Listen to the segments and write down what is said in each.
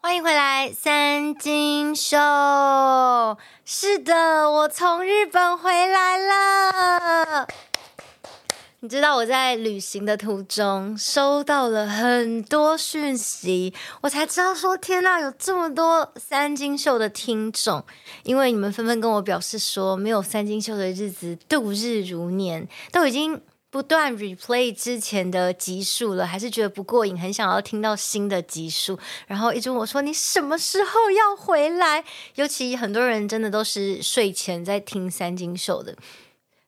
欢迎回来，三金秀。是的，我从日本回来了。你知道我在旅行的途中收到了很多讯息，我才知道说天呐，有这么多三金秀的听众，因为你们纷纷跟我表示说，没有三金秀的日子度日如年，都已经不断 replay 之前的集数了，还是觉得不过瘾，很想要听到新的集数，然后一直问我说你什么时候要回来？尤其很多人真的都是睡前在听三金秀的。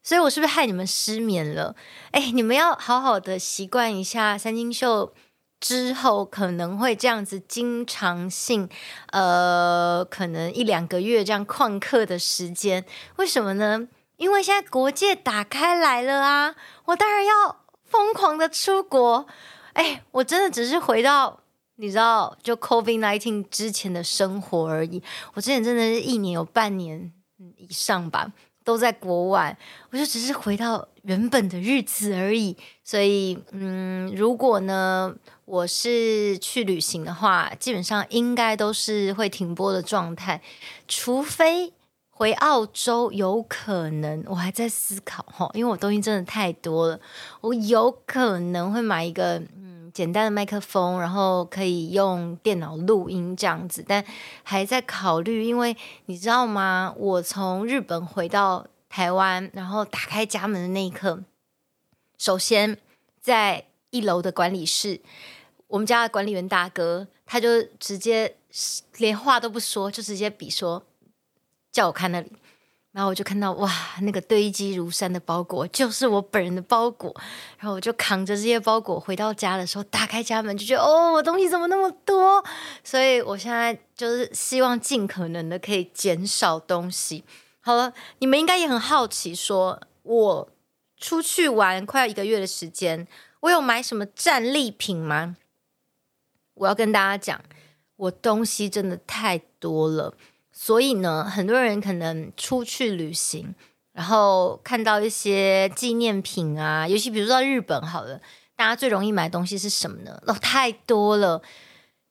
所以，我是不是害你们失眠了？哎，你们要好好的习惯一下三金秀之后可能会这样子经常性，呃，可能一两个月这样旷课的时间。为什么呢？因为现在国界打开来了啊！我当然要疯狂的出国。哎，我真的只是回到你知道，就 COVID-19 之前的生活而已。我之前真的是一年有半年以上吧。都在国外，我就只是回到原本的日子而已。所以，嗯，如果呢，我是去旅行的话，基本上应该都是会停播的状态，除非回澳洲，有可能我还在思考哈，因为我东西真的太多了，我有可能会买一个嗯。简单的麦克风，然后可以用电脑录音这样子，但还在考虑，因为你知道吗？我从日本回到台湾，然后打开家门的那一刻，首先在一楼的管理室，我们家的管理员大哥他就直接连话都不说，就直接比说叫我看那里。然后我就看到哇，那个堆积如山的包裹就是我本人的包裹。然后我就扛着这些包裹回到家的时候，打开家门就觉得哦，我东西怎么那么多？所以我现在就是希望尽可能的可以减少东西。好了，你们应该也很好奇，说我出去玩快要一个月的时间，我有买什么战利品吗？我要跟大家讲，我东西真的太多了。所以呢，很多人可能出去旅行，然后看到一些纪念品啊，尤其比如说到日本好了，大家最容易买东西是什么呢？哦，太多了。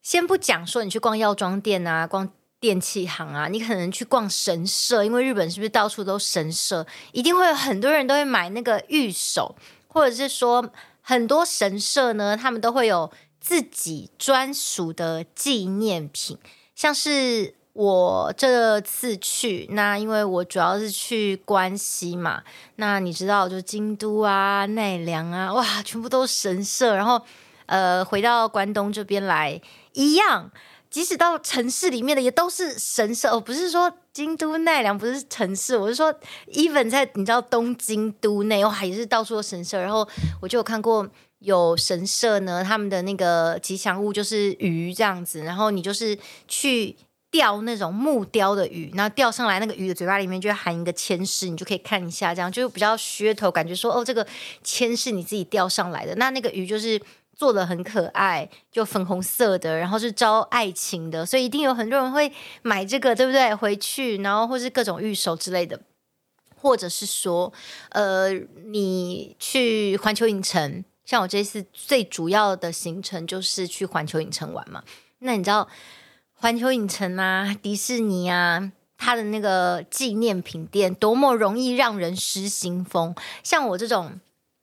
先不讲说你去逛药妆店啊，逛电器行啊，你可能去逛神社，因为日本是不是到处都神社，一定会有很多人都会买那个御守，或者是说很多神社呢，他们都会有自己专属的纪念品，像是。我这次去，那因为我主要是去关西嘛，那你知道，就京都啊、奈良啊，哇，全部都是神社。然后，呃，回到关东这边来，一样，即使到城市里面的也都是神社。哦，不是说京都、奈良不是城市，我是说，even 在你知道东京都内，哇，也是到处都神社。然后我就有看过有神社呢，他们的那个吉祥物就是鱼这样子，然后你就是去。钓那种木雕的鱼，然后钓上来，那个鱼的嘴巴里面就含一个签诗，你就可以看一下，这样就比较噱头，感觉说哦，这个铅是你自己钓上来的。那那个鱼就是做的很可爱，就粉红色的，然后是招爱情的，所以一定有很多人会买这个，对不对？回去，然后或是各种玉手之类的，或者是说，呃，你去环球影城，像我这次最主要的行程就是去环球影城玩嘛，那你知道？环球影城啊，迪士尼啊，它的那个纪念品店多么容易让人失心疯。像我这种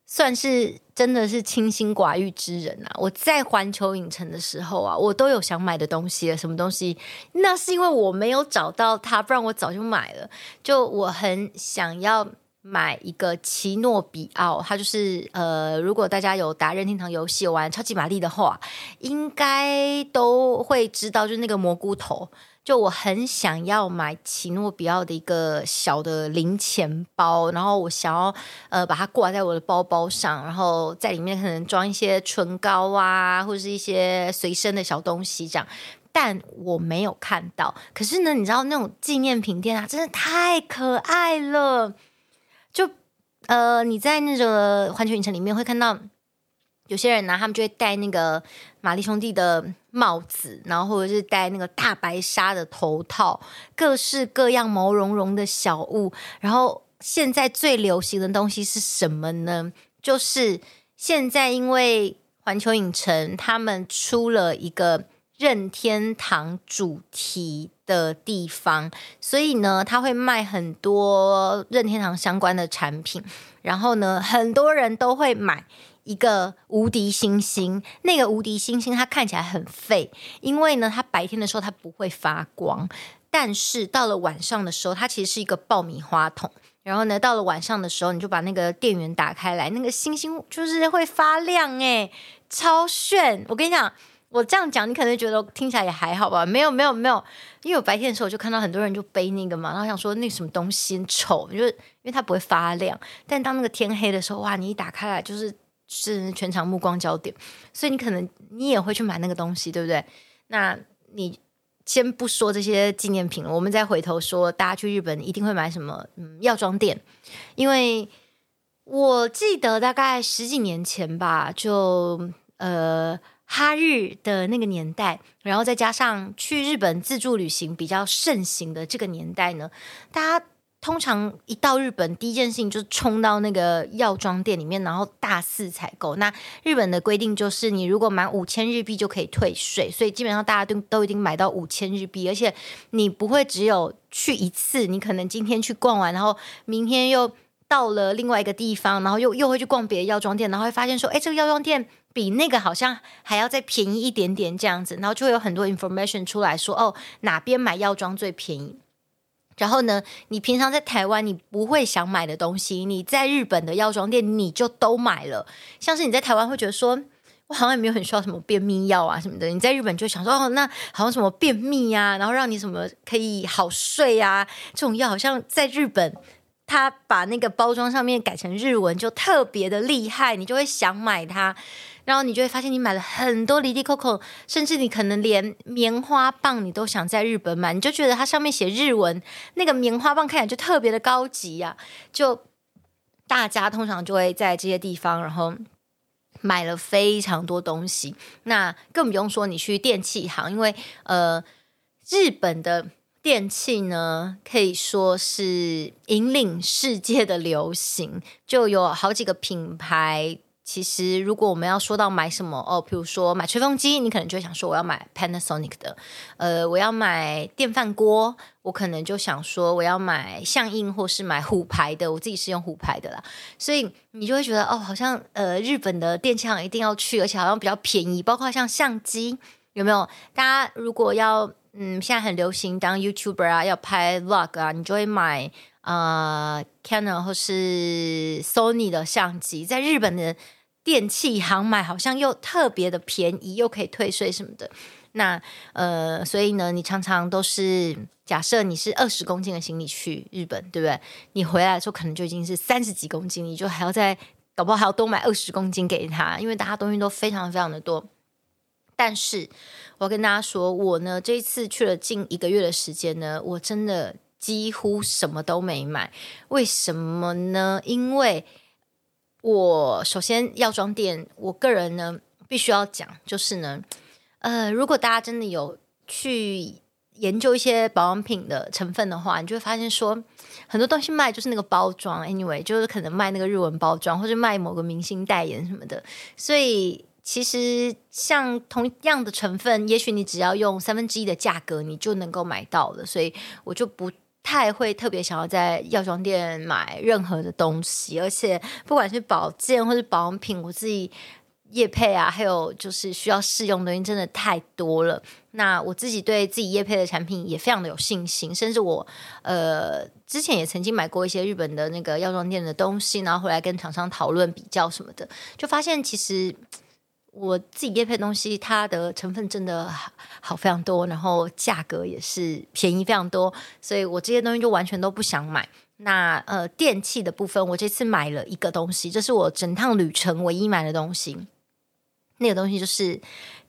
算是真的是清心寡欲之人啊，我在环球影城的时候啊，我都有想买的东西了。什么东西？那是因为我没有找到它，不然我早就买了。就我很想要。买一个奇诺比奥，它就是呃，如果大家有打任天堂游戏玩超级玛丽的话，应该都会知道，就是那个蘑菇头。就我很想要买奇诺比奥的一个小的零钱包，然后我想要呃把它挂在我的包包上，然后在里面可能装一些唇膏啊，或是一些随身的小东西这样。但我没有看到。可是呢，你知道那种纪念品店啊，真的太可爱了。呃，你在那个环球影城里面会看到有些人呢，他们就会戴那个玛丽兄弟的帽子，然后或者是戴那个大白鲨的头套，各式各样毛茸茸的小物。然后现在最流行的东西是什么呢？就是现在因为环球影城他们出了一个任天堂主题的地方，所以呢，他会卖很多任天堂相关的产品。然后呢，很多人都会买一个无敌星星。那个无敌星星它看起来很废，因为呢，它白天的时候它不会发光，但是到了晚上的时候，它其实是一个爆米花筒。然后呢，到了晚上的时候，你就把那个电源打开来，那个星星就是会发亮，诶，超炫！我跟你讲。我这样讲，你可能觉得听起来也还好吧？没有，没有，没有，因为我白天的时候我就看到很多人就背那个嘛，然后想说那什么东西丑，就是因为它不会发亮。但当那个天黑的时候，哇，你一打开来就是是全场目光焦点，所以你可能你也会去买那个东西，对不对？那你先不说这些纪念品了，我们再回头说，大家去日本一定会买什么？嗯，药妆店，因为我记得大概十几年前吧，就呃。哈日的那个年代，然后再加上去日本自助旅行比较盛行的这个年代呢，大家通常一到日本，第一件事情就是冲到那个药妆店里面，然后大肆采购。那日本的规定就是，你如果满五千日币就可以退税，所以基本上大家都都已经买到五千日币，而且你不会只有去一次，你可能今天去逛完，然后明天又到了另外一个地方，然后又又会去逛别的药妆店，然后会发现说，哎，这个药妆店。比那个好像还要再便宜一点点这样子，然后就会有很多 information 出来说，哦，哪边买药妆最便宜。然后呢，你平常在台湾你不会想买的东西，你在日本的药妆店你就都买了。像是你在台湾会觉得说，我好像也没有很需要什么便秘药啊什么的，你在日本就想说，哦，那好像什么便秘啊，然后让你什么可以好睡啊，这种药好像在日本。他把那个包装上面改成日文，就特别的厉害，你就会想买它，然后你就会发现你买了很多 Lilico，，甚至你可能连棉花棒你都想在日本买，你就觉得它上面写日文，那个棉花棒看起来就特别的高级呀、就大家通常就会在这些地方，然后买了非常多东西。那更不用说你去电器行，因为呃，日本的。电器呢，可以说是引领世界的流行，就有好几个品牌。其实，如果我们要说到买什么哦，比如说买吹风机，你可能就想说我要买 Panasonic 的。呃，我要买电饭锅，我可能就想说我要买相印或是买虎牌的。我自己是用虎牌的啦，所以你就会觉得哦，好像呃日本的电器行一定要去，而且好像比较便宜。包括像相机，有没有？大家如果要。嗯，现在很流行当 YouTuber 啊，要拍 Vlog 啊，你就会买呃 Canon 或是 Sony 的相机，在日本的电器行买，好像又特别的便宜，又可以退税什么的。那呃，所以呢，你常常都是假设你是二十公斤的行李去日本，对不对？你回来的时候可能就已经是三十几公斤，你就还要再搞不好还要多买二十公斤给他，因为大家东西都非常非常的多。但是，我要跟大家说，我呢这一次去了近一个月的时间呢，我真的几乎什么都没买。为什么呢？因为我首先药妆店，我个人呢必须要讲，就是呢，呃，如果大家真的有去研究一些保养品的成分的话，你就会发现说，很多东西卖就是那个包装，anyway，就是可能卖那个日文包装，或者卖某个明星代言什么的，所以。其实像同样的成分，也许你只要用三分之一的价格，你就能够买到了。所以我就不太会特别想要在药妆店买任何的东西，而且不管是保健或是保养品，我自己业配啊，还有就是需要试用的东西真的太多了。那我自己对自己业配的产品也非常的有信心，甚至我呃之前也曾经买过一些日本的那个药妆店的东西，然后回来跟厂商讨论比较什么的，就发现其实。我自己业配东西，它的成分真的好非常多，然后价格也是便宜非常多，所以我这些东西就完全都不想买。那呃，电器的部分，我这次买了一个东西，这是我整趟旅程唯一买的东西。那个东西就是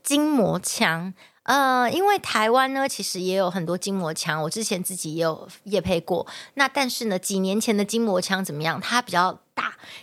筋膜枪。呃，因为台湾呢，其实也有很多筋膜枪，我之前自己也有业配过。那但是呢，几年前的筋膜枪怎么样？它比较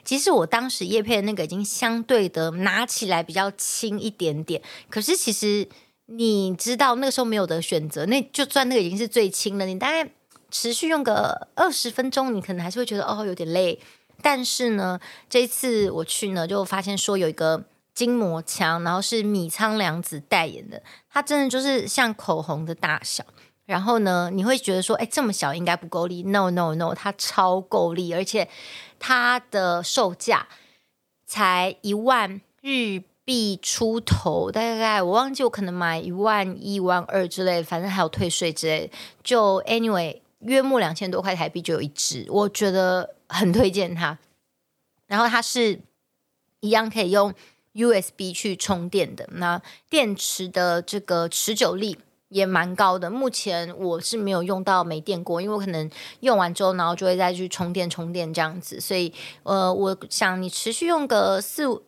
其实我当时叶配的那个已经相对的拿起来比较轻一点点。可是其实你知道那个时候没有得选择，那就算那个已经是最轻了，你大概持续用个二十分钟，你可能还是会觉得哦有点累。但是呢，这一次我去呢，就发现说有一个。筋膜枪，然后是米仓凉子代言的，它真的就是像口红的大小。然后呢，你会觉得说，哎，这么小应该不够力？No No No，它超够力，而且它的售价才一万日币出头，大概我忘记我可能买一万一万二之类的，反正还有退税之类的。就 anyway，约莫两千多块台币就有一支，我觉得很推荐它。然后它是一样可以用 USB 去充电的，那电池的这个持久力也蛮高的。目前我是没有用到没电过，因为我可能用完之后，然后就会再去充电充电这样子。所以呃，我想你持续用个四五。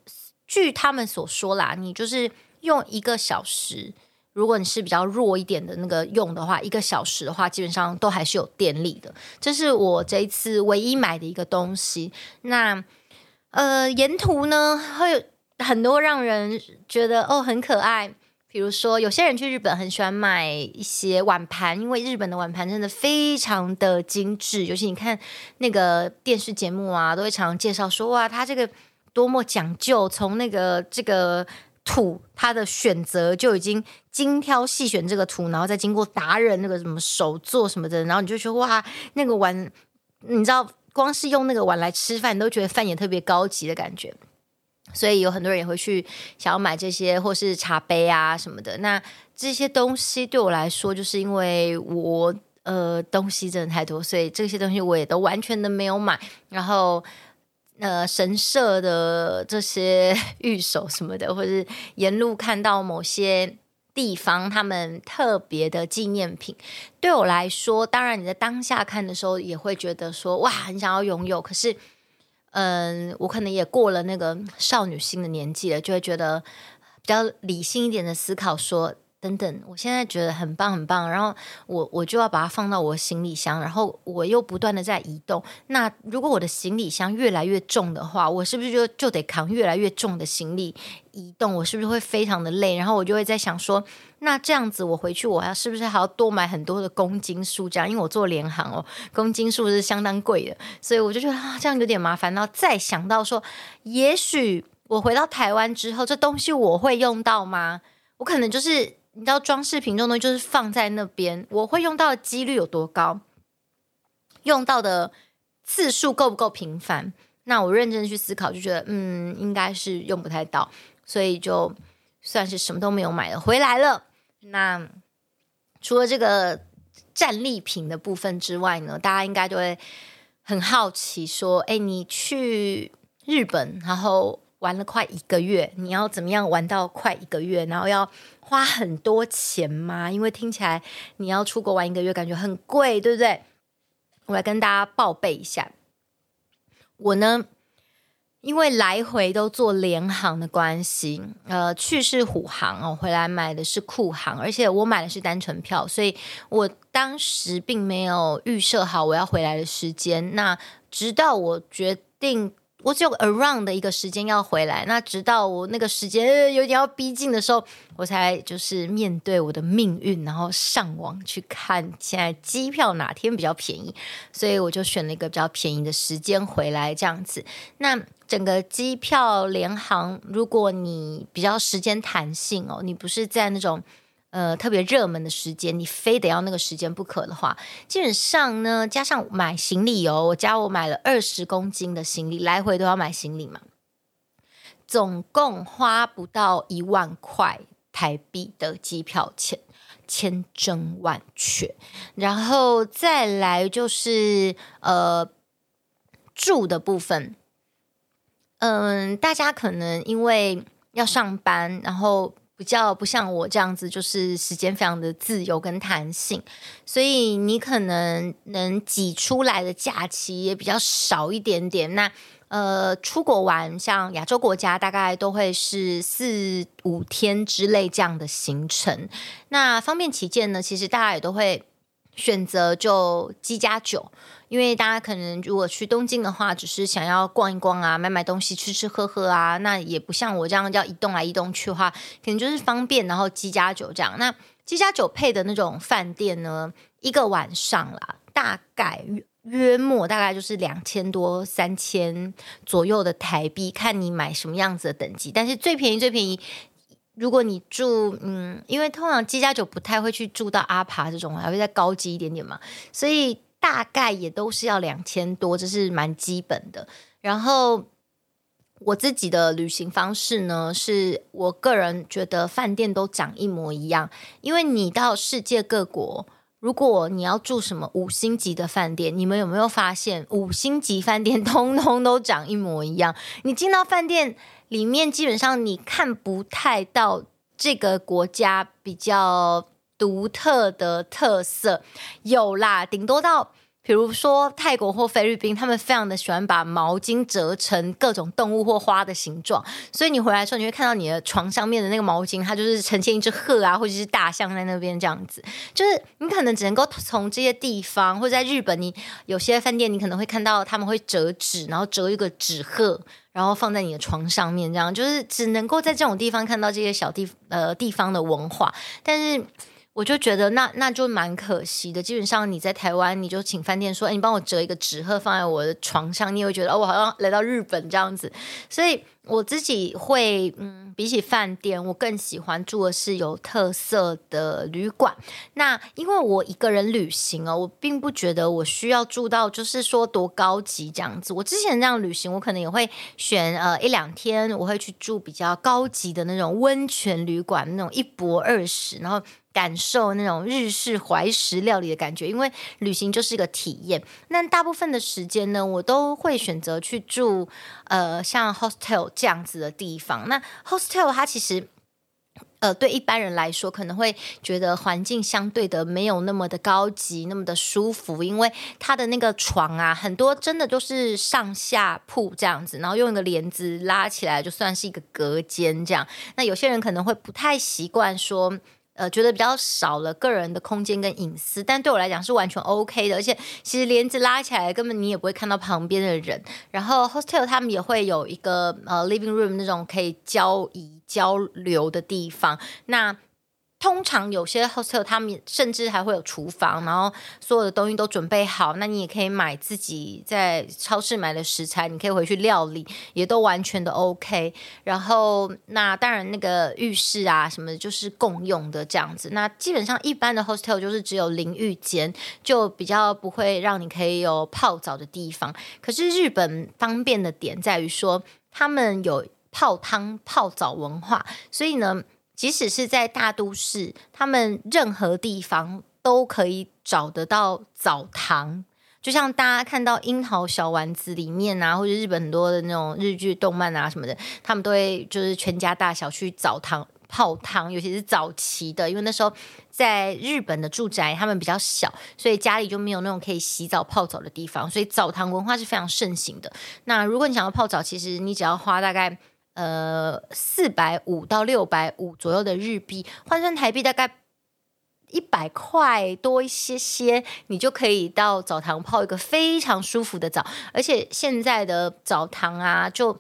据他们所说啦，你就是用一个小时，如果你是比较弱一点的那个用的话，一个小时的话，基本上都还是有电力的。这是我这一次唯一买的一个东西。那呃，沿途呢会有很多让人觉得哦很可爱，比如说有些人去日本很喜欢买一些碗盘，因为日本的碗盘真的非常的精致，尤其你看那个电视节目啊，都会常常介绍说哇，它这个。多么讲究，从那个这个土，它的选择就已经精挑细选这个土，然后再经过达人那个什么手做什么的，然后你就说哇，那个碗，你知道，光是用那个碗来吃饭，你都觉得饭也特别高级的感觉。所以有很多人也会去想要买这些，或是茶杯啊什么的。那这些东西对我来说，就是因为我呃东西真的太多，所以这些东西我也都完全的没有买，然后。呃，神社的这些御守什么的，或是沿路看到某些地方他们特别的纪念品，对我来说，当然你在当下看的时候也会觉得说哇，很想要拥有。可是，嗯，我可能也过了那个少女心的年纪了，就会觉得比较理性一点的思考说。等等，我现在觉得很棒很棒，然后我我就要把它放到我行李箱，然后我又不断的在移动。那如果我的行李箱越来越重的话，我是不是就就得扛越来越重的行李移动？我是不是会非常的累？然后我就会在想说，那这样子我回去我要是不是还要多买很多的公斤数？这样，因为我做联航哦，公斤数是相当贵的，所以我就觉得啊，这样有点麻烦。然后再想到说，也许我回到台湾之后，这东西我会用到吗？我可能就是。你知道装饰品这种东西就是放在那边，我会用到的几率有多高？用到的次数够不够频繁？那我认真去思考，就觉得嗯，应该是用不太到，所以就算是什么都没有买了，回来了。那除了这个战利品的部分之外呢，大家应该就会很好奇说，哎，你去日本，然后。玩了快一个月，你要怎么样玩到快一个月？然后要花很多钱吗？因为听起来你要出国玩一个月，感觉很贵，对不对？我来跟大家报备一下，我呢，因为来回都坐联航的关系，呃，去是虎航哦，回来买的是酷航，而且我买的是单程票，所以我当时并没有预设好我要回来的时间。那直到我决定。我只有 around 的一个时间要回来，那直到我那个时间有点要逼近的时候，我才就是面对我的命运，然后上网去看现在机票哪天比较便宜，所以我就选了一个比较便宜的时间回来这样子。那整个机票联航，如果你比较时间弹性哦，你不是在那种。呃，特别热门的时间，你非得要那个时间不可的话，基本上呢，加上买行李哦，我加我买了二十公斤的行李，来回都要买行李嘛，总共花不到一万块台币的机票钱，千真万确。然后再来就是呃住的部分，嗯、大家可能因为要上班，然后。比较不像我这样子，就是时间非常的自由跟弹性，所以你可能能挤出来的假期也比较少一点点。那呃，出国玩，像亚洲国家，大概都会是四五天之类这样的行程。那方便起见呢，其实大家也都会选择就机加酒。因为大家可能如果去东京的话，只是想要逛一逛啊，买买东西，吃吃喝喝啊，那也不像我这样要移动来移动去的话，可能就是方便，然后机加酒这样。那机加酒配的那种饭店呢，一个晚上啦，大概约莫大概就是两千多、三千左右的台币，看你买什么样子的等级。但是最便宜、最便宜，如果你住嗯，因为通常机加酒不太会去住到阿帕这种，还会再高级一点点嘛，所以大概也都是要两千多，这是蛮基本的。然后。我自己的旅行方式呢，是我个人觉得饭店都长一模一样，因为你到世界各国，如果你要住什么五星级的饭店，你们有没有发现五星级饭店 通通都长一模一样？你进到饭店里面，基本上你看不太到这个国家比较独特的特色，有啦，顶多到。比如说泰国或菲律宾，他们非常的喜欢把毛巾折成各种动物或花的形状，所以你回来的时候，你会看到你的床上面的那个毛巾，它就是呈现一只鹤啊，或者是大象在那边这样子。就是你可能只能够从这些地方，或者在日本，你有些饭店你可能会看到他们会折纸，然后折一个纸鹤，然后放在你的床上面，这样就是只能够在这种地方看到这些小地呃地方的文化，但是。我就觉得那那就蛮可惜的。基本上你在台湾，你就请饭店说，哎，你帮我折一个纸鹤放在我的床上，你也会觉得哦，我好像来到日本这样子。所以我自己会，嗯，比起饭店，我更喜欢住的是有特色的旅馆。那因为我一个人旅行哦，我并不觉得我需要住到就是说多高级这样子。我之前这样旅行，我可能也会选呃一两天，我会去住比较高级的那种温泉旅馆，那种一泊二食，然后。感受那种日式怀石料理的感觉，因为旅行就是一个体验。那大部分的时间呢，我都会选择去住呃像 hostel 这样子的地方。那 hostel 它其实呃对一般人来说，可能会觉得环境相对的没有那么的高级，那么的舒服，因为它的那个床啊，很多真的都是上下铺这样子，然后用一个帘子拉起来，就算是一个隔间这样。那有些人可能会不太习惯说。呃，觉得比较少了个人的空间跟隐私，但对我来讲是完全 OK 的。而且其实帘子拉起来，根本你也不会看到旁边的人。然后 hostel 他们也会有一个呃 living room 那种可以交易交流的地方。那通常有些 hostel 他们甚至还会有厨房，然后所有的东西都准备好。那你也可以买自己在超市买的食材，你可以回去料理，也都完全的 OK。然后那当然那个浴室啊什么的，就是共用的这样子。那基本上一般的 hostel 就是只有淋浴间，就比较不会让你可以有泡澡的地方。可是日本方便的点在于说，他们有泡汤泡澡文化，所以呢。即使是在大都市，他们任何地方都可以找得到澡堂。就像大家看到《樱桃小丸子》里面啊，或者日本很多的那种日剧、动漫啊什么的，他们都会就是全家大小去澡堂泡汤，尤其是早期的，因为那时候在日本的住宅他们比较小，所以家里就没有那种可以洗澡泡澡的地方，所以澡堂文化是非常盛行的。那如果你想要泡澡，其实你只要花大概。呃，四百五到六百五左右的日币，换算台币大概一百块多一些些，你就可以到澡堂泡一个非常舒服的澡。而且现在的澡堂啊，就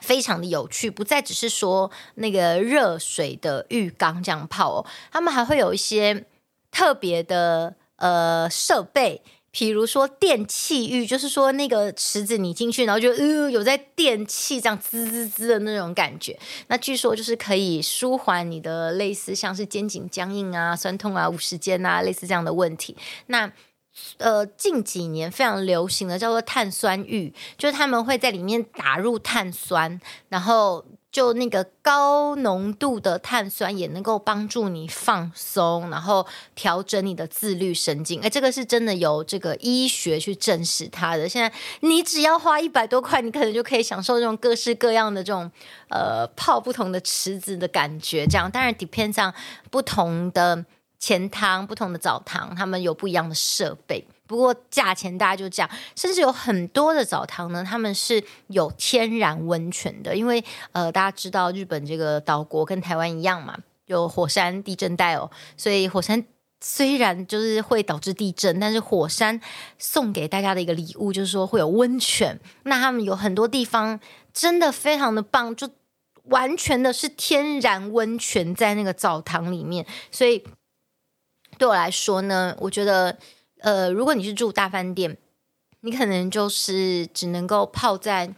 非常的有趣，不再只是说那个热水的浴缸这样泡哦，他们还会有一些特别的呃设备。比如说电气浴，就是说那个池子你进去，然后就呃有在电气这样滋滋滋的那种感觉。那据说就是可以舒缓你的类似像是肩颈僵硬啊、酸痛啊、五十肩啊类似这样的问题。那呃近几年非常流行的叫做碳酸浴，就是他们会在里面打入碳酸，然后。就那个高浓度的碳酸也能够帮助你放松，然后调整你的自律神经。哎，这个是真的有这个医学去证实它的。现在你只要花一百多块，你可能就可以享受这种各式各样的这种呃泡不同的池子的感觉。这样当然 depends on 不同的钱汤、不同的澡堂，他们有不一样的设备。不过价钱大概就这样，甚至有很多的澡堂呢，他们是有天然温泉的，因为呃，大家知道日本这个岛国跟台湾一样嘛，有火山地震带哦，所以火山虽然就是会导致地震，但是火山送给大家的一个礼物就是说会有温泉。那他们有很多地方真的非常的棒，就完全的是天然温泉在那个澡堂里面，所以对我来说呢，我觉得。呃，如果你是住大饭店，你可能就是只能够泡在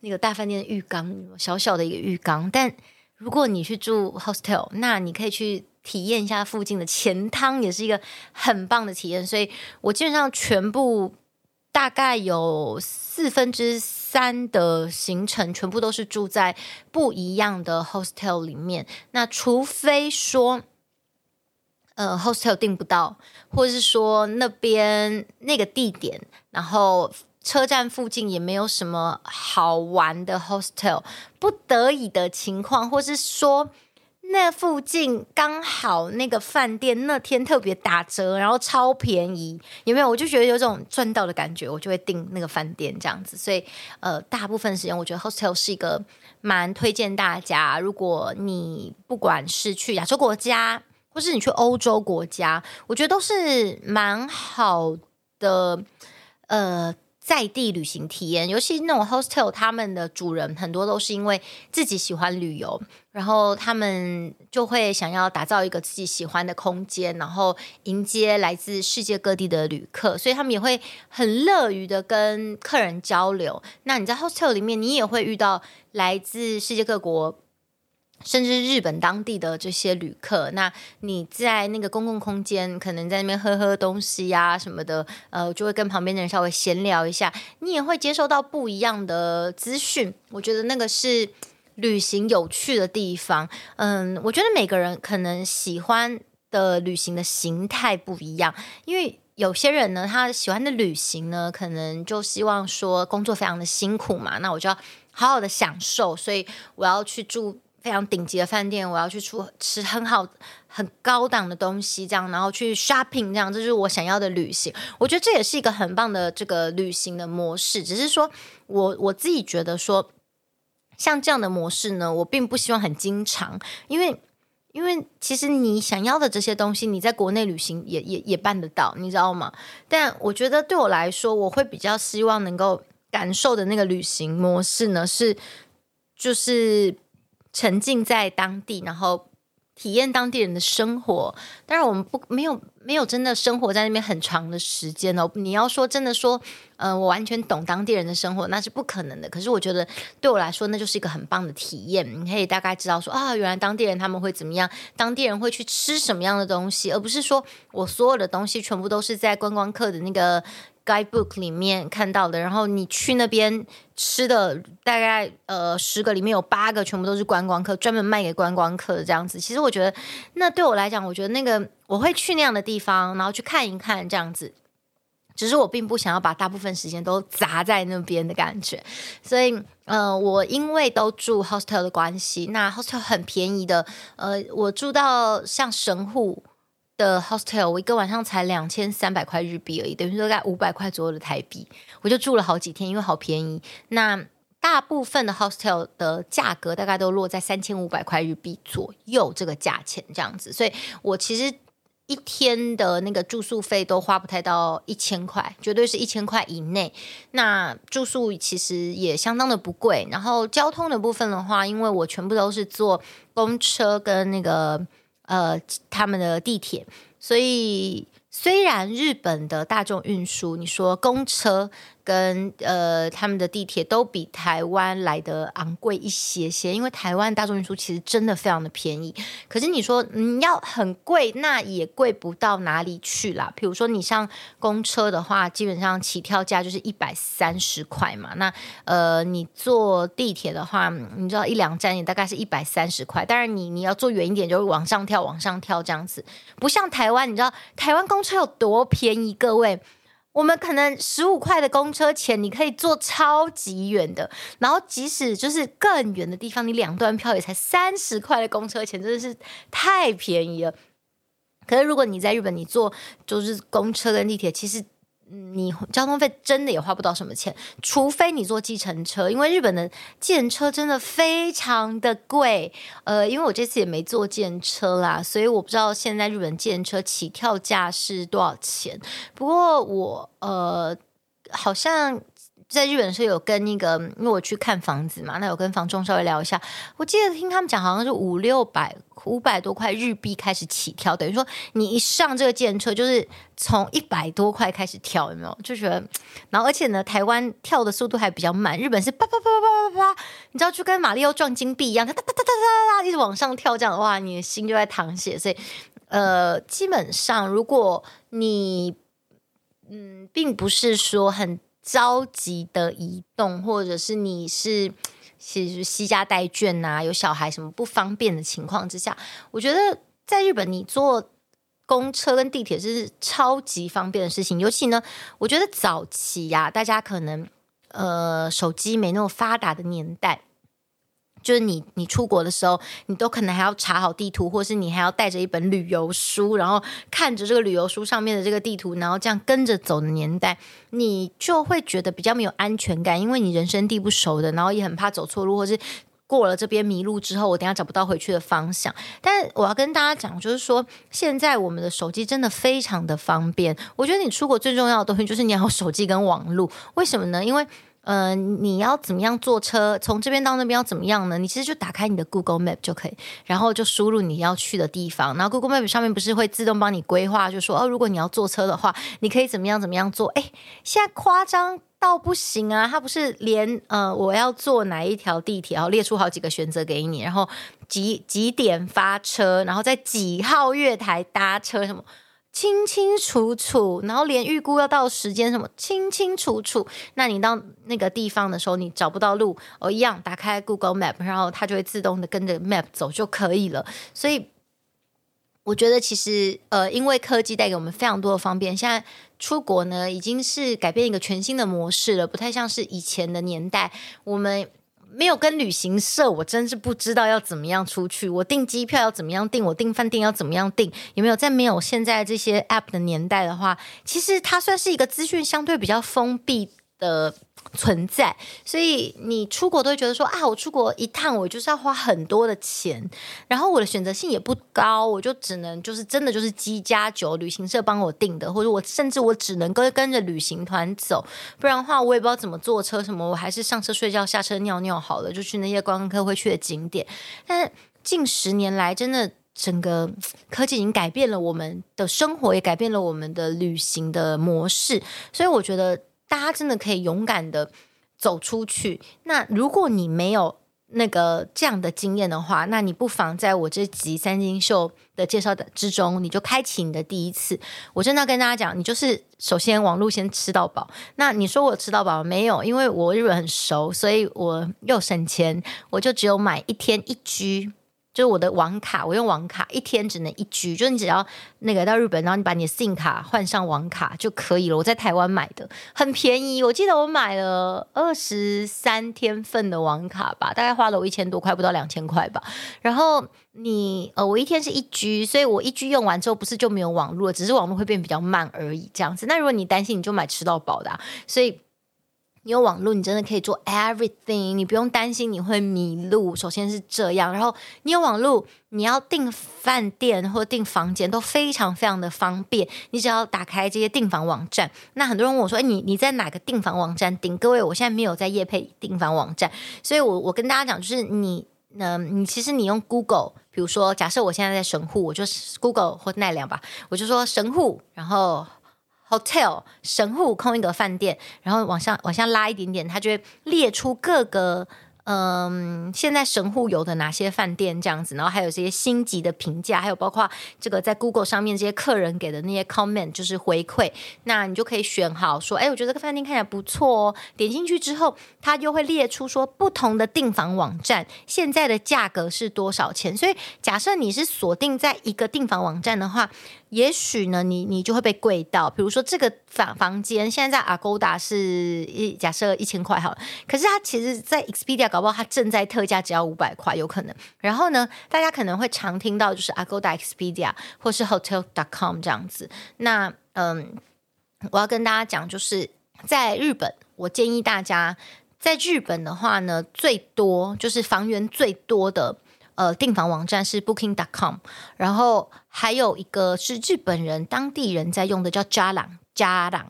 那个大饭店的浴缸，小小的一个浴缸。但如果你去住 hostel，那你可以去体验一下附近的钱汤，也是一个很棒的体验。所以我基本上全部大概有四分之三的行程，全部都是住在不一样的 hostel 里面。那除非说，呃，hostel 订不到，或者是说那边那个地点，然后车站附近也没有什么好玩的 hostel，不得已的情况，或是说那附近刚好那个饭店那天特别打折，然后超便宜，有没有？我就觉得有种赚到的感觉，我就会订那个饭店这样子。所以，呃，大部分时间我觉得 hostel 是一个蛮推荐大家，如果你不管是去亚洲国家。或是你去欧洲国家，我觉得都是蛮好的，呃，在地旅行体验。尤其那种 hostel，他们的主人很多都是因为自己喜欢旅游，然后他们就会想要打造一个自己喜欢的空间，然后迎接来自世界各地的旅客，所以他们也会很乐于的跟客人交流。那你在 hostel 里面，你也会遇到来自世界各国。甚至日本当地的这些旅客，那你在那个公共空间，可能在那边喝喝东西呀、什么的，呃，就会跟旁边的人稍微闲聊一下，你也会接收到不一样的资讯。我觉得那个是旅行有趣的地方。嗯，我觉得每个人可能喜欢的旅行的形态不一样，因为有些人呢，他喜欢的旅行呢，可能就希望说工作非常的辛苦嘛，那我就要好好的享受，所以我要去住。非常顶级的饭店，我要去出吃很好、很高档的东西，这样，然后去 shopping，这样，这就是我想要的旅行。我觉得这也是一个很棒的这个旅行的模式。只是说我我自己觉得说，像这样的模式呢，我并不希望很经常，因为因为其实你想要的这些东西，你在国内旅行也也也办得到，你知道吗？但我觉得对我来说，我会比较希望能够感受的那个旅行模式呢，是就是。沉浸在当地，然后体验当地人的生活。当然，我们不没有没有真的生活在那边很长的时间哦。你要说真的说，呃，我完全懂当地人的生活，那是不可能的。可是我觉得对我来说，那就是一个很棒的体验。你可以大概知道说啊，原来当地人他们会怎么样，当地人会去吃什么样的东西，而不是说我所有的东西全部都是在观光客的那个。Guidebook 里面看到的，然后你去那边吃的，大概呃十个里面有八个全部都是观光客，专门卖给观光客这样子。其实我觉得，那对我来讲，我觉得那个我会去那样的地方，然后去看一看这样子。只是我并不想要把大部分时间都砸在那边的感觉。所以，呃，我因为都住 hostel 的关系，那 hostel 很便宜的，呃，我住到像神户。的 hostel 我一个晚上才两千三百块日币而已，等于说大概五百块左右的台币，我就住了好几天，因为好便宜。那大部分的 hostel 的价格大概都落在三千五百块日币左右这个价钱这样子，所以我其实一天的那个住宿费都花不太到一千块，绝对是一千块以内。那住宿其实也相当的不贵，然后交通的部分的话，因为我全部都是坐公车跟那个。呃，他们的地铁，所以虽然日本的大众运输，你说公车。跟呃，他们的地铁都比台湾来的昂贵一些些，因为台湾大众运输其实真的非常的便宜。可是你说你要很贵，那也贵不到哪里去啦。比如说你上公车的话，基本上起跳价就是一百三十块嘛。那呃，你坐地铁的话，你知道一两站也大概是一百三十块。当然你你要坐远一点，就是往上跳，往上跳这样子。不像台湾，你知道台湾公车有多便宜？各位。我们可能十五块的公车钱，你可以坐超级远的，然后即使就是更远的地方，你两段票也才三十块的公车钱，真的是太便宜了。可是如果你在日本，你坐就是公车跟地铁，其实。你交通费真的也花不到什么钱，除非你坐计程车，因为日本的计程车真的非常的贵。呃，因为我这次也没坐计程车啦，所以我不知道现在日本计程车起跳价是多少钱。不过我呃好像在日本的时候有跟那个，因为我去看房子嘛，那有跟房仲稍微聊一下。我记得听他们讲，好像是五六百、五百多块日币开始起跳，等于说你一上这个计程车，就是从一百多块开始跳，有没有？就觉得，然后而且呢，台湾跳的速度还比较慢，日本是啪啪啪啪啪啪，你知道，就跟马里奥撞金币一样，哒哒哒哒哒哒哒，一直往上跳，这样的话，你的心就在淌血。所以，呃，基本上如果你，嗯，并不是说很。着急的移动，或者是你是 其实西家带眷呐、啊，有小孩什么不方便的情况之下，我觉得在日本你坐公车跟地铁是超级方便的事情。尤其呢，我觉得早期呀、啊，大家可能呃手机没那么发达的年代。就是你，你出国的时候，你都可能还要查好地图，或是你还要带着一本旅游书，然后看着这个旅游书上面的这个地图，然后这样跟着走的年代，你就会觉得比较没有安全感，因为你人生地不熟的，然后也很怕走错路，或是过了这边迷路之后，我等下找不到回去的方向。但我要跟大家讲，就是说现在我们的手机真的非常的方便。我觉得你出国最重要的东西就是你要有手机跟网络，为什么呢？因为、呃，你要怎么样坐车？从这边到那边要怎么样呢？你其实就打开你的 Google Map 就可以，然后就输入你要去的地方。然后 Google Map 上面不是会自动帮你规划，就说哦，如果你要坐车的话，你可以怎么样怎么样坐？哎，现在夸张到不行啊！它不是连呃，我要坐哪一条地铁，然后列出好几个选择给你，然后几几点发车，然后在几号月台搭车什么？清清楚楚，然后连预估要到时间什么清清楚楚。那你到那个地方的时候，你找不到路，哦，一样打开 Google Map，然后它就会自动的跟着 Map 走就可以了。所以我觉得其实呃，因为科技带给我们非常多的方便，现在出国呢已经是改变一个全新的模式了，不太像是以前的年代，我们。没有跟旅行社，我真是不知道要怎么样出去。我订机票要怎么样订？我订饭店要怎么样订？有没有在没有现在这些 app 的年代的话，其实它算是一个资讯相对比较封闭的存在，所以你出国都会觉得说啊，我出国一趟，我就是要花很多的钱，然后我的选择性也不高，我就只能就是真的就是机加酒旅行社帮我订的，或者我甚至我只能跟跟着旅行团走，不然的话我也不知道怎么坐车什么，我还是上车睡觉，下车尿尿好了，就去那些观光客会去的景点。但是近十年来，真的整个科技已经改变了我们的生活，也改变了我们的旅行的模式，所以我觉得。大家真的可以勇敢的走出去。那如果你没有那个这样的经验的话，那你不妨在我这集三金秀的介绍的之中，你就开启你的第一次。我真的要跟大家讲，你就是首先网络先吃到饱。那你说我吃到饱没有？因为我日本很熟，所以我又省钱，我就只有买一天一居。就是我的网卡，我用网卡一天只能一 G，就是你只要那个到日本，然后你把你的 SIM 卡换上网卡就可以了。我在台湾买的很便宜，我记得我买了二十三天份的网卡吧，大概花了我一千多块，不到两千块吧。然后你呃，我一天是一 G，所以我一 G 用完之后不是就没有网络了，只是网络会变比较慢而已，这样子。那如果你担心，你就买吃到饱的，所以。你有网络，你真的可以做 everything，你不用担心你会迷路。首先是这样，然后你有网络，你要订饭店或订房间都非常非常的方便。你只要打开这些订房网站，那很多人问我说：“哎，你你在哪个订房网站订？”各位，我现在没有在夜配订房网站，所以我我跟大家讲，就是你，嗯、你其实你用 Google，比如说，假设我现在在神户，我就 Google 或奈良吧，我就说神户，然后。Hotel 神户空一个饭店，然后往上往下拉一点点，它就会列出各个。嗯，现在神户有的哪些饭店这样子，然后还有这些星级的评价，还有包括这个在 Google 上面这些客人给的那些 comment，就是回馈，那你就可以选好说，哎，我觉得这个饭店看起来不错哦。点进去之后，它就会列出说不同的订房网站现在的价格是多少钱。所以假设你是锁定在一个订房网站的话，也许呢，你你就会被贵到。比如说这个房房间现在在 Agoda 是一假设一千块好了，可是它其实在 Expedia。搞不好它正在特价，只要五百块，有可能。然后呢，大家可能会常听到就是 Agoda、Expedia 或是 Hotel.com 这样子。那嗯，我要跟大家讲，就是在日本，我建议大家在日本的话呢，最多就是房源最多的呃订房网站是 Booking.com，然后还有一个是日本人当地人在用的叫 Jalan Jalan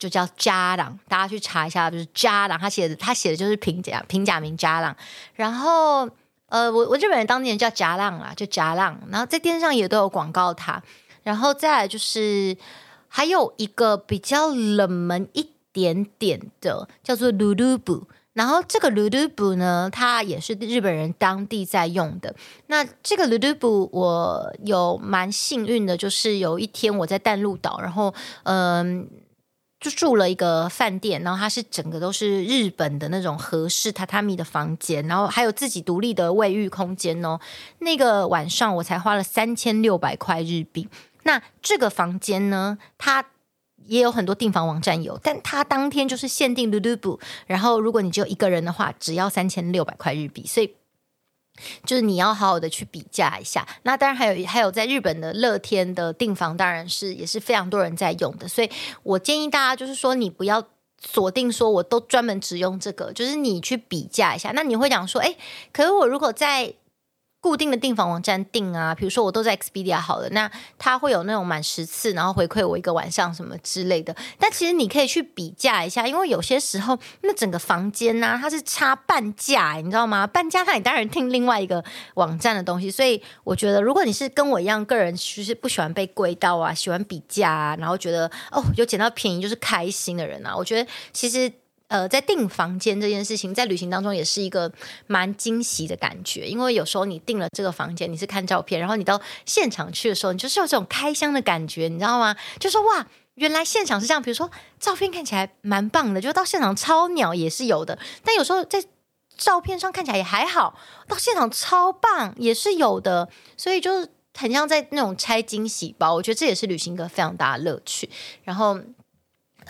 就叫加朗，大家去查一下，就是加朗，他写的他写的就是平假平假名加朗。然后呃，我我日本人当年叫加浪啦，就加浪。然后在电视上也都有广告他。然后再来就是还有一个比较冷门一点点的，叫做鲁鲁布。然后这个鲁鲁布呢，它也是日本人当地在用的。那这个鲁鲁布，我有蛮幸运的，就是有一天我在淡路岛，然后嗯。就住了一个饭店，然后它是整个都是日本的那种和式榻榻米的房间，然后还有自己独立的卫浴空间哦。那个晚上我才花了三千六百块日币。那这个房间呢，它也有很多订房网站有，但它当天就是限定 Lulu，然后如果你只有一个人的话，只要三千六百块日币，所以。就是你要好好的去比价一下，那当然还有还有在日本的乐天的订房，当然是也是非常多人在用的，所以我建议大家就是说你不要锁定说我都专门只用这个，就是你去比价一下。那你会讲说，哎，可是我如果在固定的订房网站订啊，比如说我都在 Expedia 好了，那它会有那种满十次，然后回馈我一个晚上什么之类的。但其实你可以去比价一下，因为有些时候那整个房间呢、啊，它是差半价，你知道吗？半价，那你当然订另外一个网站的东西。所以我觉得，如果你是跟我一样个人，就是不喜欢被贵到啊，喜欢比价啊，然后觉得哦有捡到便宜就是开心的人啊，我觉得其实。呃，在订房间这件事情，在旅行当中也是一个蛮惊喜的感觉，因为有时候你订了这个房间，你是看照片，然后你到现场去的时候，你就是有这种开箱的感觉，你知道吗？就说哇，原来现场是这样。比如说照片看起来蛮棒的，就到现场超鸟也是有的，但有时候在照片上看起来也还好，到现场超棒也是有的，所以就是很像在那种拆惊喜包。我觉得这也是旅行一个非常大的乐趣。然后。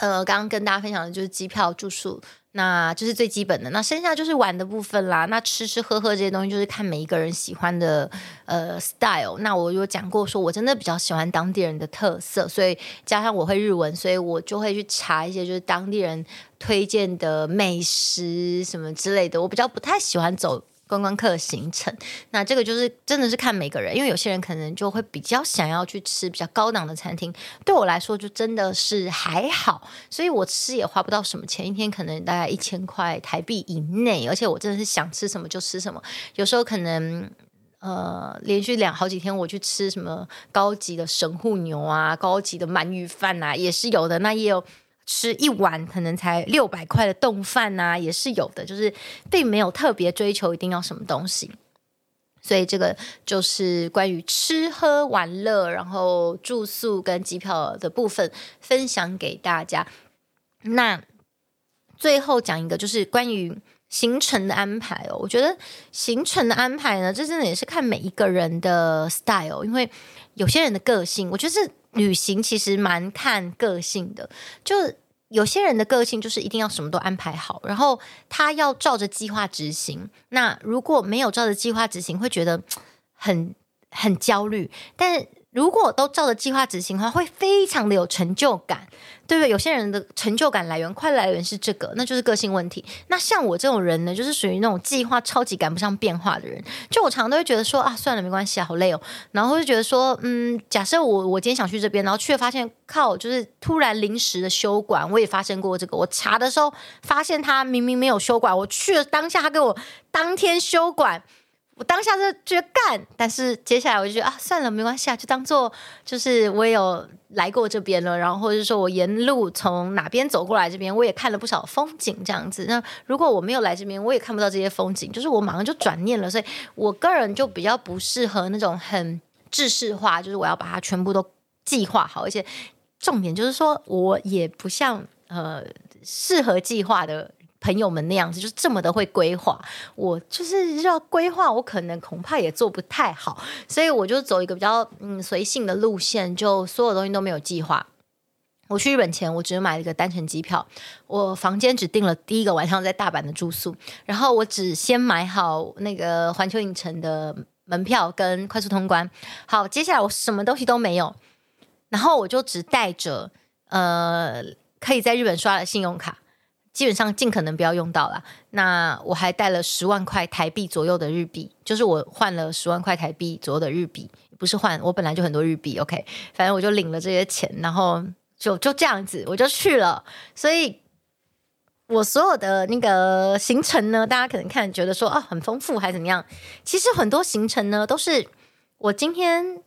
呃，刚刚跟大家分享的就是机票、住宿，那就是最基本的。那剩下就是玩的部分啦。那吃吃喝喝这些东西，就是看每一个人喜欢的呃 style。那我有讲过，说我真的比较喜欢当地人的特色，所以加上我会日文，所以我就会去查一些就是当地人推荐的美食什么之类的。我比较不太喜欢走。观光客行程，那这个就是真的是看每个人，因为有些人可能就会比较想要去吃比较高档的餐厅，对我来说就真的是还好，所以我吃也花不到什么钱，一天可能大概一千块台币以内，而且我真的是想吃什么就吃什么，有时候可能呃连续两好几天我去吃什么高级的神户牛啊，高级的鳗鱼饭啊，也是有的，那也有。吃一碗可能才六百块的冻饭呐，也是有的，就是并没有特别追求一定要什么东西，所以这个就是关于吃喝玩乐，然后住宿跟机票的部分分享给大家。那最后讲一个，就是关于行程的安排哦。我觉得行程的安排呢，这真的也是看每一个人的 style，因为有些人的个性，我觉得是。旅行其实蛮看个性的，就有些人的个性就是一定要什么都安排好，然后他要照着计划执行。那如果没有照着计划执行，会觉得很很焦虑。但如果都照着计划执行的话，会非常的有成就感，对不对？有些人的成就感来源、快来源是这个，那就是个性问题。那像我这种人呢，就是属于那种计划超级赶不上变化的人。就我常常都会觉得说啊，算了，没关系，好累哦。然后就觉得说，嗯，假设我我今天想去这边，然后却发现靠，就是突然临时的休馆。我也发生过这个，我查的时候发现他明明没有休馆，我去了当下他给我当天休馆。我当下就觉得干，但是接下来我就觉得啊，算了，没关系啊，就当做就是我也有来过这边了，然后或者说我沿路从哪边走过来这边，我也看了不少风景这样子。那如果我没有来这边，我也看不到这些风景，就是我马上就转念了。所以我个人就比较不适合那种很制式化，就是我要把它全部都计划好，而且重点就是说我也不像呃适合计划的。朋友们那样子，就是这么的会规划，我就是要规划，我可能恐怕也做不太好，所以我就走一个比较嗯随性的路线，就所有东西都没有计划。我去日本前，我只买了一个单程机票，我房间只订了第一个晚上在大阪的住宿，然后我只先买好那个环球影城的门票跟快速通关。好，接下来我什么东西都没有，然后我就只带着呃可以在日本刷的信用卡。基本上尽可能不要用到了。那我还带了十万块台币左右的日币，就是我换了十万块台币左右的日币，不是换，我本来就很多日币。OK，反正我就领了这些钱，然后就就这样子，我就去了。所以，我所有的那个行程呢，大家可能看觉得说啊很丰富还是怎么样？其实很多行程呢，都是我今天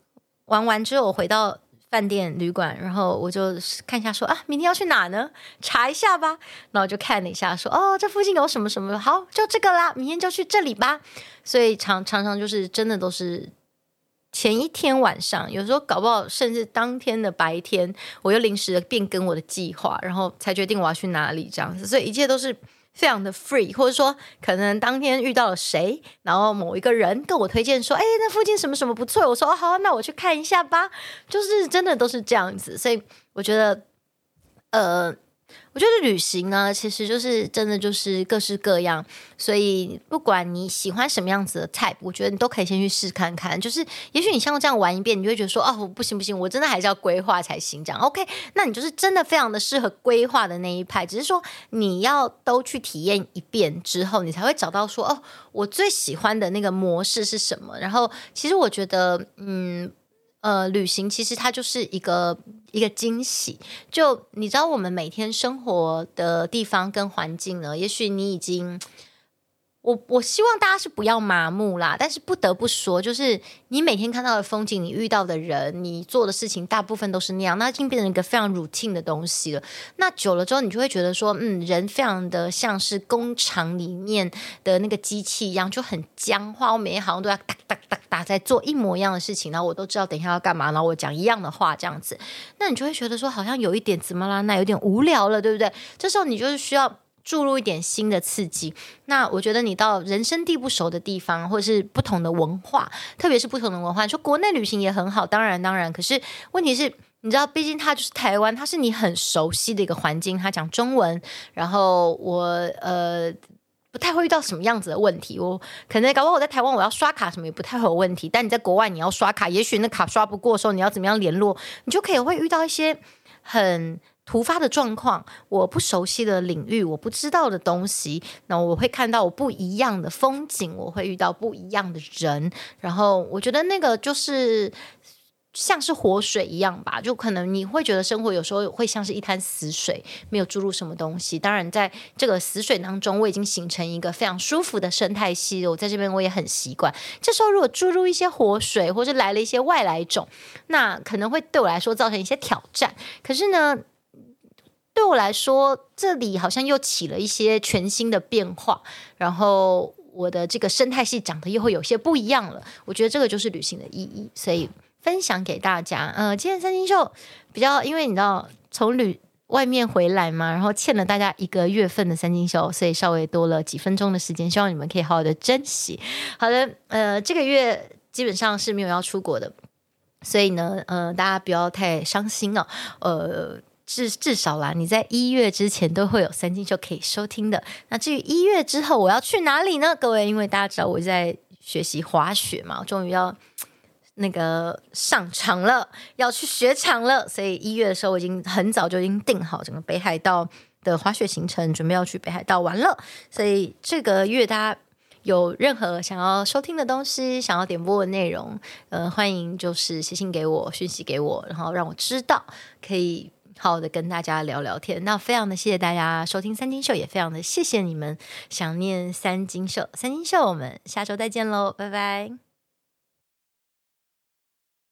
玩完之后，回到。饭店旅馆，然后我就看一下说，啊，明天要去哪呢？查一下吧。然后就看了一下说，哦，这附近有什么什么，好，就这个啦，明天就去这里吧。所以常常常就是真的都是前一天晚上，有时候搞不好甚至当天的白天，我又临时变更我的计划，然后才决定我要去哪里这样子。所以一切都是。非常的 free，或者说可能当天遇到了谁，然后某一个人跟我推荐说，哎，那附近什么什么不错，我说哦好，那我去看一下吧。就是真的都是这样子，所以我觉得，呃。我觉得旅行呢，其实就是真的就是各式各样，所以不管你喜欢什么样子的 type，我觉得你都可以先去试看看。就是也许你像这样玩一遍，你就会觉得说，哦，不行不行，我真的还是要规划才行。这样 OK，那你就是真的非常的适合规划的那一派。只是说你要都去体验一遍之后，你才会找到说，哦，我最喜欢的那个模式是什么。然后其实我觉得，嗯。呃，旅行其实它就是一个一个惊喜。就你知道，我们每天生活的地方跟环境呢，也许你已经。我我希望大家是不要麻木啦，但是不得不说，就是你每天看到的风景，你遇到的人，你做的事情，大部分都是那样，那已经变成一个非常 routine 的东西了。那久了之后，你就会觉得说，嗯，人非常的像是工厂里面的那个机器一样，就很僵化。我每天好像都要哒哒哒哒在做一模一样的事情，然后我都知道等一下要干嘛，然后我讲一样的话这样子，那你就会觉得说，好像有一点怎么啦？那有点无聊了，对不对？这时候你就是需要。注入一点新的刺激，那我觉得你到人生地不熟的地方，或者是不同的文化，特别是不同的文化，说国内旅行也很好，当然当然。可是问题是，你知道，毕竟它就是台湾，它是你很熟悉的一个环境，它讲中文，然后我呃不太会遇到什么样子的问题。我可能搞不好我在台湾我要刷卡什么也不太会有问题，但你在国外你要刷卡，也许那卡刷不过的时候，你要怎么样联络，你就可以会遇到一些很。突发的状况，我不熟悉的领域，我不知道的东西，那我会看到我不一样的风景，我会遇到不一样的人，然后我觉得那个就是像是活水一样吧，就可能你会觉得生活有时候会像是一滩死水，没有注入什么东西。当然，在这个死水当中，我已经形成一个非常舒服的生态系，我在这边我也很习惯。这时候如果注入一些活水，或者来了一些外来种，那可能会对我来说造成一些挑战。可是呢，对我来说，这里好像又起了一些全新的变化，然后我的这个生态系长得又会有些不一样了。我觉得这个就是旅行的意义，所以分享给大家。呃，今天三金秀比较，因为你知道从旅外面回来嘛，然后欠了大家一个月份的三金秀，所以稍微多了几分钟的时间，希望你们可以好好的珍惜。好的，呃，这个月基本上是没有要出国的，所以呢，呃，大家不要太伤心哦，呃。至至少啦，你在一月之前都会有三金秀可以收听的。那至于一月之后我要去哪里呢？各位，因为大家知道我在学习滑雪嘛，终于要那个上场了，要去雪场了。所以一月的时候，我已经很早就已经定好整个北海道的滑雪行程，准备要去北海道玩了。所以这个月大家有任何想要收听的东西，想要点播的内容，呃，欢迎就是写信给我，讯息给我，然后让我知道可以。好的跟大家聊聊天，那非常的谢谢大家收听三金秀，也非常的谢谢你们想念三金秀，三金秀，我们下周再见喽，拜拜。